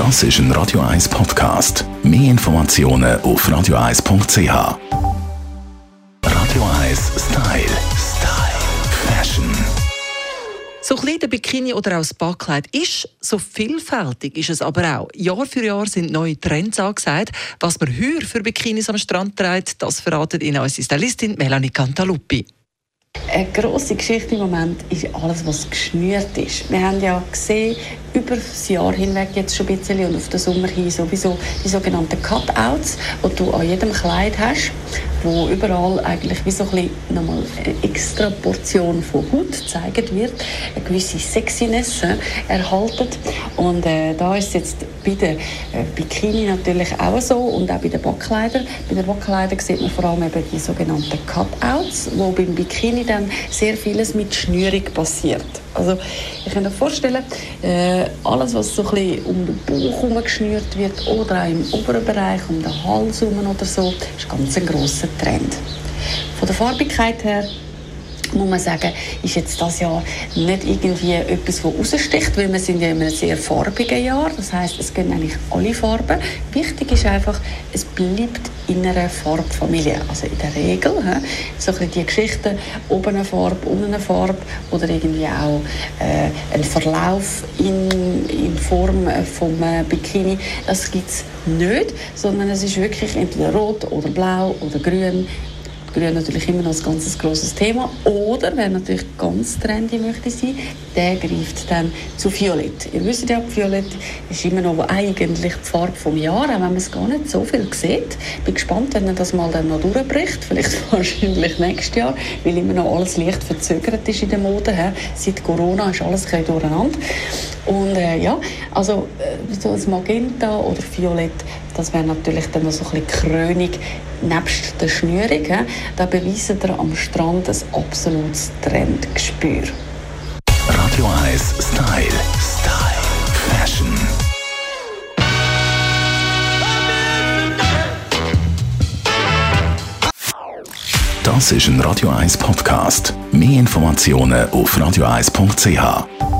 Das ist ein Radio 1 Podcast. Mehr Informationen auf radio1.ch. Radio 1 Style. Style. Fashion. So klein der Bikini oder auch das Backkleid ist, so vielfältig ist es aber auch. Jahr für Jahr sind neue Trends angesagt. Was man heuer für Bikinis am Strand trägt, das verratet Ihnen unsere Stylistin Melanie Cantaluppi. Eine grosse Geschichte im Moment ist alles, was geschnürt ist. Wir haben ja gesehen, über das Jahr hinweg jetzt schon ein bisschen und auf den Sommer hin sowieso die sogenannten Cutouts, die du an jedem Kleid hast, wo überall eigentlich wie so ein bisschen nochmal eine extra Portion von Haut gezeigt wird, eine gewisse Sexiness äh, erhalten und äh, da ist jetzt bei den äh, Bikini natürlich auch so und auch bei den Backkleidern. Bei den Backkleidern sieht man vor allem eben die sogenannten Cutouts, wo beim Bikini dann sehr vieles mit Schnürung passiert. Also ich kann mir vorstellen, äh, alles was so ein bisschen um den Bauch herum geschnürt wird oder auch im oberen Bereich, um den Hals herum oder so, ist ganz ein grosser Trend. Von der Farbigkeit her muss man sagen, ist jetzt das Jahr nicht irgendwie etwas, das raussticht, weil wir sind ja in einem sehr farbigen Jahr. Das heißt, es gehen eigentlich alle Farben. Wichtig ist einfach, es bleibt in einer Farbfamilie. Also in der Regel, so ein die Geschichten, oben eine Farbe, unten eine Farbe oder irgendwie auch äh, ein Verlauf in, in Form vom äh, Bikini, das gibt es nicht, sondern es ist wirklich entweder rot oder blau oder grün Grün natürlich immer noch ein ganz grosses Thema. Oder, wer natürlich ganz trendy möchte sein, der greift dann zu Violett. Ihr wisst ja, Violett ist immer noch eigentlich die Farbe vom Jahr, auch wenn man es gar nicht so viel sieht. Ich bin gespannt, wenn er das mal dann noch durchbricht. Vielleicht wahrscheinlich nächstes Jahr, weil immer noch alles leicht verzögert ist in der Mode. He. Seit Corona ist alles ein durcheinander. Und äh, ja, also äh, so das Magenta oder Violett, das wäre natürlich dann noch so ein bisschen Krönung nebst der Schnürung. He. Da beweisen wir am Strand ein absolutes Trendgespür. Radio 1 Style. Style. Fashion. Das ist ein Radio 1 Podcast. Mehr Informationen auf radio1.ch.